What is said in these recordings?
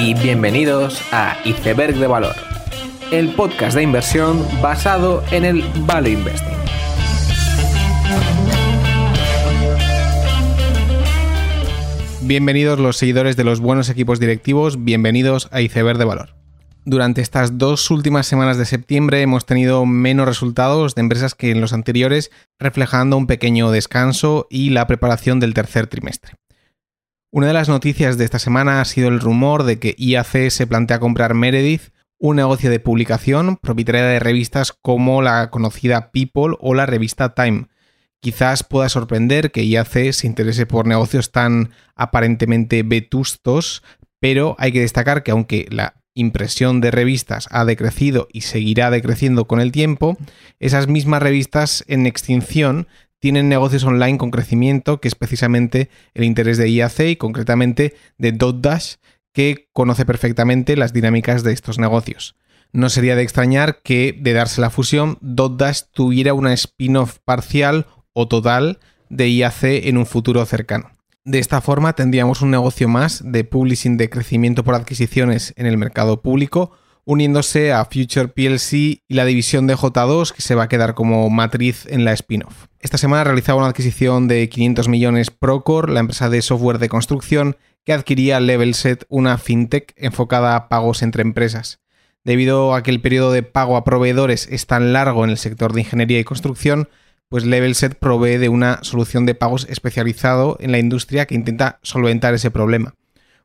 y bienvenidos a Iceberg de Valor, el podcast de inversión basado en el Value Investing. Bienvenidos los seguidores de los buenos equipos directivos, bienvenidos a Iceberg de Valor. Durante estas dos últimas semanas de septiembre hemos tenido menos resultados de empresas que en los anteriores, reflejando un pequeño descanso y la preparación del tercer trimestre. Una de las noticias de esta semana ha sido el rumor de que IAC se plantea comprar Meredith, un negocio de publicación propietaria de revistas como la conocida People o la revista Time. Quizás pueda sorprender que IAC se interese por negocios tan aparentemente vetustos, pero hay que destacar que aunque la impresión de revistas ha decrecido y seguirá decreciendo con el tiempo, esas mismas revistas en extinción tienen negocios online con crecimiento, que es precisamente el interés de IAC y concretamente de DotDash, que conoce perfectamente las dinámicas de estos negocios. No sería de extrañar que, de darse la fusión, DotDash tuviera una spin-off parcial o total de IAC en un futuro cercano. De esta forma tendríamos un negocio más de publishing de crecimiento por adquisiciones en el mercado público, uniéndose a Future PLC y la división de J2 que se va a quedar como matriz en la spin-off. Esta semana realizaba una adquisición de 500 millones Procore, la empresa de software de construcción que adquiría Levelset, una fintech enfocada a pagos entre empresas. Debido a que el periodo de pago a proveedores es tan largo en el sector de ingeniería y construcción, pues Levelset provee de una solución de pagos especializado en la industria que intenta solventar ese problema.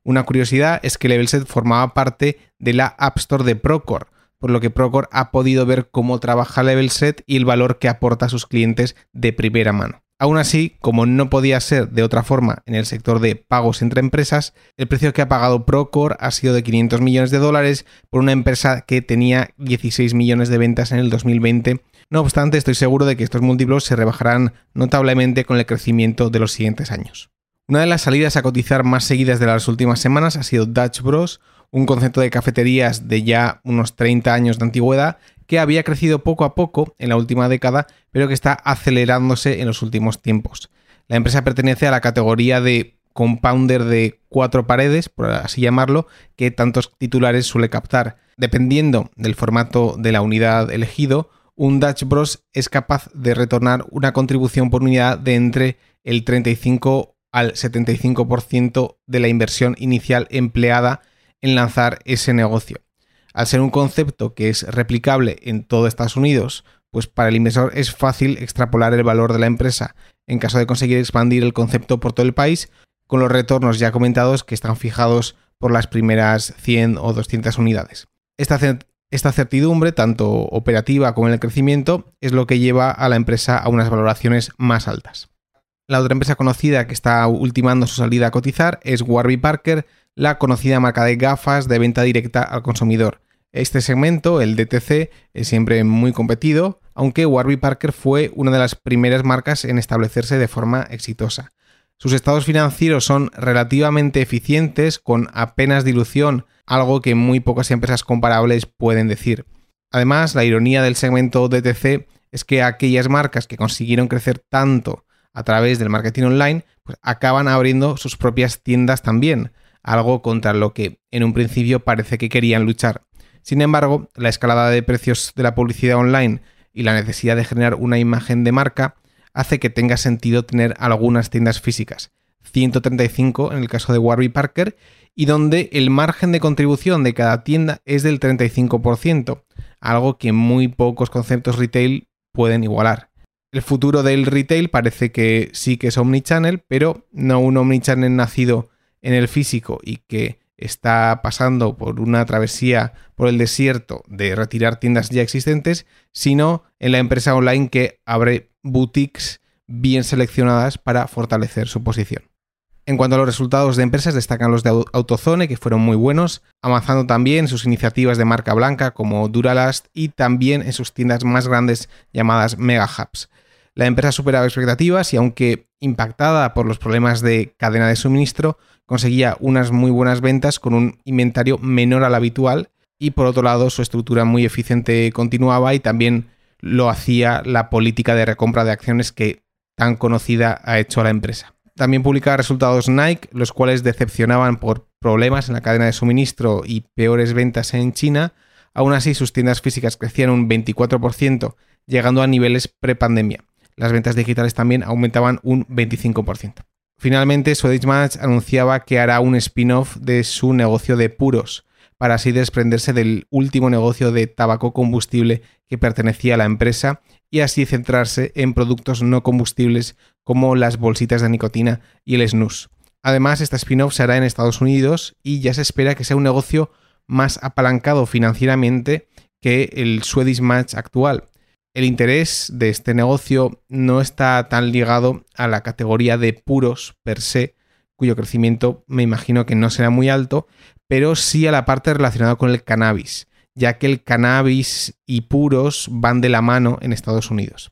Una curiosidad es que Levelset formaba parte de la App Store de Procore, por lo que Procore ha podido ver cómo trabaja Levelset y el valor que aporta a sus clientes de primera mano. Aún así, como no podía ser de otra forma en el sector de pagos entre empresas, el precio que ha pagado Procore ha sido de 500 millones de dólares por una empresa que tenía 16 millones de ventas en el 2020. No obstante, estoy seguro de que estos múltiplos se rebajarán notablemente con el crecimiento de los siguientes años. Una de las salidas a cotizar más seguidas de las últimas semanas ha sido Dutch Bros, un concepto de cafeterías de ya unos 30 años de antigüedad que había crecido poco a poco en la última década, pero que está acelerándose en los últimos tiempos. La empresa pertenece a la categoría de compounder de cuatro paredes, por así llamarlo, que tantos titulares suele captar. Dependiendo del formato de la unidad elegido, un Dutch Bros es capaz de retornar una contribución por unidad de entre el 35 al 75% de la inversión inicial empleada en lanzar ese negocio. Al ser un concepto que es replicable en todo Estados Unidos, pues para el inversor es fácil extrapolar el valor de la empresa en caso de conseguir expandir el concepto por todo el país, con los retornos ya comentados que están fijados por las primeras 100 o 200 unidades. Esta, esta certidumbre, tanto operativa como en el crecimiento, es lo que lleva a la empresa a unas valoraciones más altas. La otra empresa conocida que está ultimando su salida a cotizar es Warby Parker, la conocida marca de gafas de venta directa al consumidor. Este segmento, el DTC, es siempre muy competido, aunque Warby Parker fue una de las primeras marcas en establecerse de forma exitosa. Sus estados financieros son relativamente eficientes, con apenas dilución, algo que muy pocas empresas comparables pueden decir. Además, la ironía del segmento DTC es que aquellas marcas que consiguieron crecer tanto a través del marketing online, pues acaban abriendo sus propias tiendas también, algo contra lo que en un principio parece que querían luchar. Sin embargo, la escalada de precios de la publicidad online y la necesidad de generar una imagen de marca hace que tenga sentido tener algunas tiendas físicas, 135 en el caso de Warby Parker, y donde el margen de contribución de cada tienda es del 35%, algo que muy pocos conceptos retail pueden igualar. El futuro del retail parece que sí que es omnichannel, pero no un omnichannel nacido en el físico y que está pasando por una travesía por el desierto de retirar tiendas ya existentes, sino en la empresa online que abre boutiques bien seleccionadas para fortalecer su posición. En cuanto a los resultados de empresas, destacan los de Autozone, que fueron muy buenos, avanzando también en sus iniciativas de marca blanca como Duralast y también en sus tiendas más grandes llamadas Mega Hubs. La empresa superaba expectativas y aunque impactada por los problemas de cadena de suministro, conseguía unas muy buenas ventas con un inventario menor al habitual y por otro lado su estructura muy eficiente continuaba y también lo hacía la política de recompra de acciones que tan conocida ha hecho a la empresa. También publicaba resultados Nike, los cuales decepcionaban por problemas en la cadena de suministro y peores ventas en China, aún así sus tiendas físicas crecían un 24%, llegando a niveles prepandemia. Las ventas digitales también aumentaban un 25%. Finalmente, Swedish Match anunciaba que hará un spin-off de su negocio de puros, para así desprenderse del último negocio de tabaco combustible que pertenecía a la empresa y así centrarse en productos no combustibles como las bolsitas de nicotina y el snus. Además, esta spin-off se hará en Estados Unidos y ya se espera que sea un negocio más apalancado financieramente que el Swedish Match actual. El interés de este negocio no está tan ligado a la categoría de puros per se, cuyo crecimiento me imagino que no será muy alto, pero sí a la parte relacionada con el cannabis, ya que el cannabis y puros van de la mano en Estados Unidos.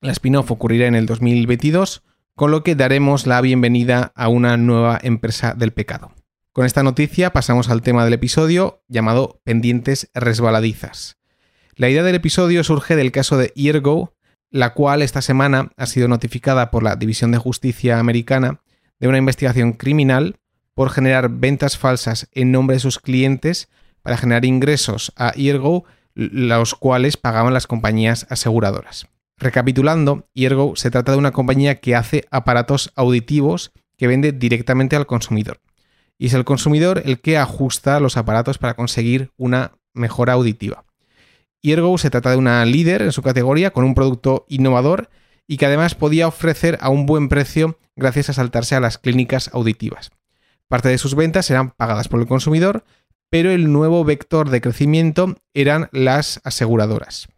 La spin-off ocurrirá en el 2022, con lo que daremos la bienvenida a una nueva empresa del pecado. Con esta noticia pasamos al tema del episodio llamado pendientes resbaladizas. La idea del episodio surge del caso de Eargo, la cual esta semana ha sido notificada por la División de Justicia americana de una investigación criminal por generar ventas falsas en nombre de sus clientes para generar ingresos a Eargo, los cuales pagaban las compañías aseguradoras. Recapitulando, Eargo se trata de una compañía que hace aparatos auditivos que vende directamente al consumidor. Y es el consumidor el que ajusta los aparatos para conseguir una mejora auditiva. Eargo se trata de una líder en su categoría con un producto innovador y que además podía ofrecer a un buen precio gracias a saltarse a las clínicas auditivas. Parte de sus ventas eran pagadas por el consumidor, pero el nuevo vector de crecimiento eran las aseguradoras.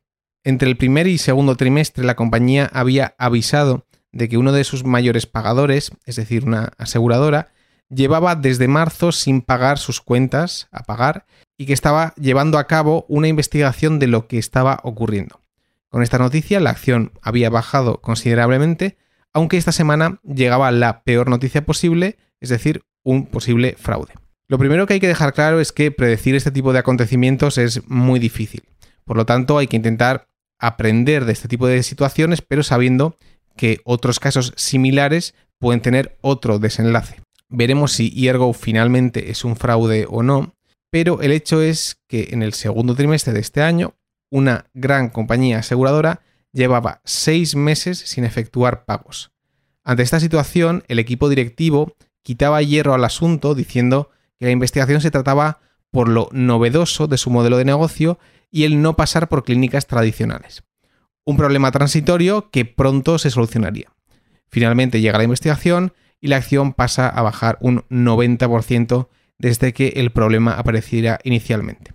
Entre el primer y segundo trimestre la compañía había avisado de que uno de sus mayores pagadores, es decir, una aseguradora, llevaba desde marzo sin pagar sus cuentas a pagar y que estaba llevando a cabo una investigación de lo que estaba ocurriendo. Con esta noticia la acción había bajado considerablemente, aunque esta semana llegaba la peor noticia posible, es decir, un posible fraude. Lo primero que hay que dejar claro es que predecir este tipo de acontecimientos es muy difícil. Por lo tanto, hay que intentar aprender de este tipo de situaciones, pero sabiendo que otros casos similares pueden tener otro desenlace. Veremos si Ergo finalmente es un fraude o no, pero el hecho es que en el segundo trimestre de este año, una gran compañía aseguradora llevaba seis meses sin efectuar pagos. Ante esta situación, el equipo directivo quitaba hierro al asunto diciendo que la investigación se trataba por lo novedoso de su modelo de negocio y el no pasar por clínicas tradicionales. Un problema transitorio que pronto se solucionaría. Finalmente llega la investigación y la acción pasa a bajar un 90% desde que el problema apareciera inicialmente.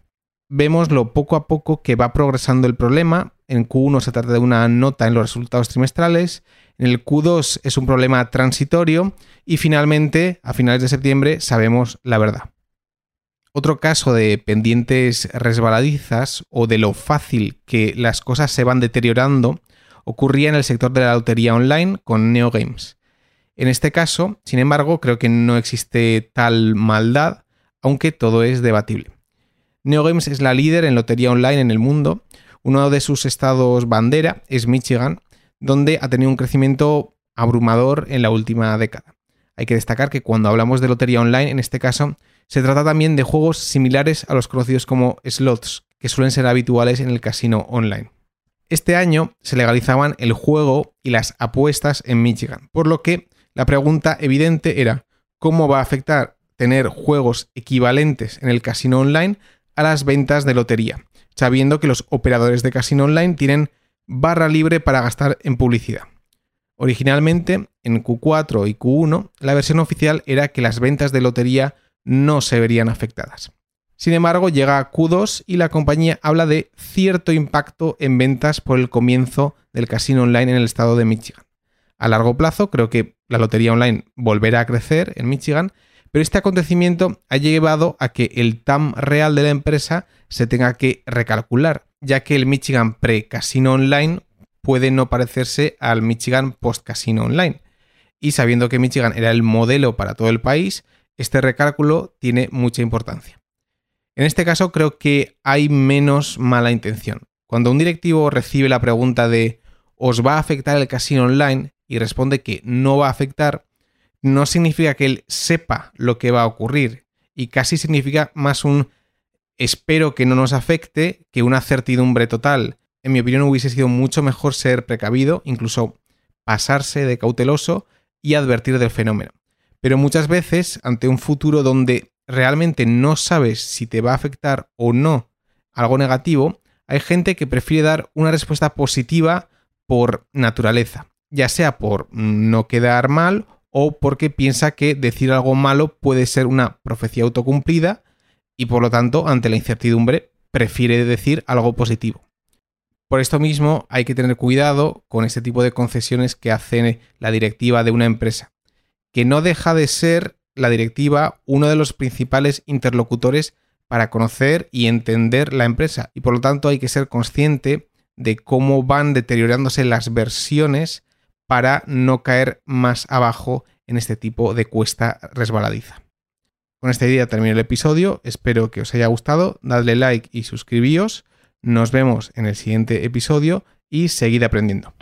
Vemos lo poco a poco que va progresando el problema. En Q1 se trata de una nota en los resultados trimestrales, en el Q2 es un problema transitorio y finalmente, a finales de septiembre, sabemos la verdad. Otro caso de pendientes resbaladizas o de lo fácil que las cosas se van deteriorando ocurría en el sector de la lotería online con NeoGames. En este caso, sin embargo, creo que no existe tal maldad, aunque todo es debatible. NeoGames es la líder en lotería online en el mundo. Uno de sus estados bandera es Michigan, donde ha tenido un crecimiento abrumador en la última década. Hay que destacar que cuando hablamos de lotería online, en este caso, se trata también de juegos similares a los conocidos como slots, que suelen ser habituales en el casino online. Este año se legalizaban el juego y las apuestas en Michigan, por lo que la pregunta evidente era cómo va a afectar tener juegos equivalentes en el casino online a las ventas de lotería, sabiendo que los operadores de casino online tienen barra libre para gastar en publicidad. Originalmente, en Q4 y Q1, la versión oficial era que las ventas de lotería no se verían afectadas. Sin embargo, llega Q2 y la compañía habla de cierto impacto en ventas por el comienzo del casino online en el estado de Michigan. A largo plazo, creo que la lotería online volverá a crecer en Michigan, pero este acontecimiento ha llevado a que el TAM real de la empresa se tenga que recalcular, ya que el Michigan pre-casino online puede no parecerse al Michigan post-casino online. Y sabiendo que Michigan era el modelo para todo el país, este recálculo tiene mucha importancia. En este caso creo que hay menos mala intención. Cuando un directivo recibe la pregunta de ¿os va a afectar el casino online? y responde que no va a afectar, no significa que él sepa lo que va a ocurrir y casi significa más un espero que no nos afecte que una certidumbre total. En mi opinión hubiese sido mucho mejor ser precavido, incluso pasarse de cauteloso y advertir del fenómeno. Pero muchas veces, ante un futuro donde realmente no sabes si te va a afectar o no algo negativo, hay gente que prefiere dar una respuesta positiva por naturaleza, ya sea por no quedar mal o porque piensa que decir algo malo puede ser una profecía autocumplida y por lo tanto, ante la incertidumbre, prefiere decir algo positivo. Por esto mismo hay que tener cuidado con este tipo de concesiones que hace la directiva de una empresa, que no deja de ser la directiva uno de los principales interlocutores para conocer y entender la empresa y por lo tanto hay que ser consciente de cómo van deteriorándose las versiones para no caer más abajo en este tipo de cuesta resbaladiza. Con esta idea termino el episodio, espero que os haya gustado, dadle like y suscribíos, nos vemos en el siguiente episodio y seguid aprendiendo.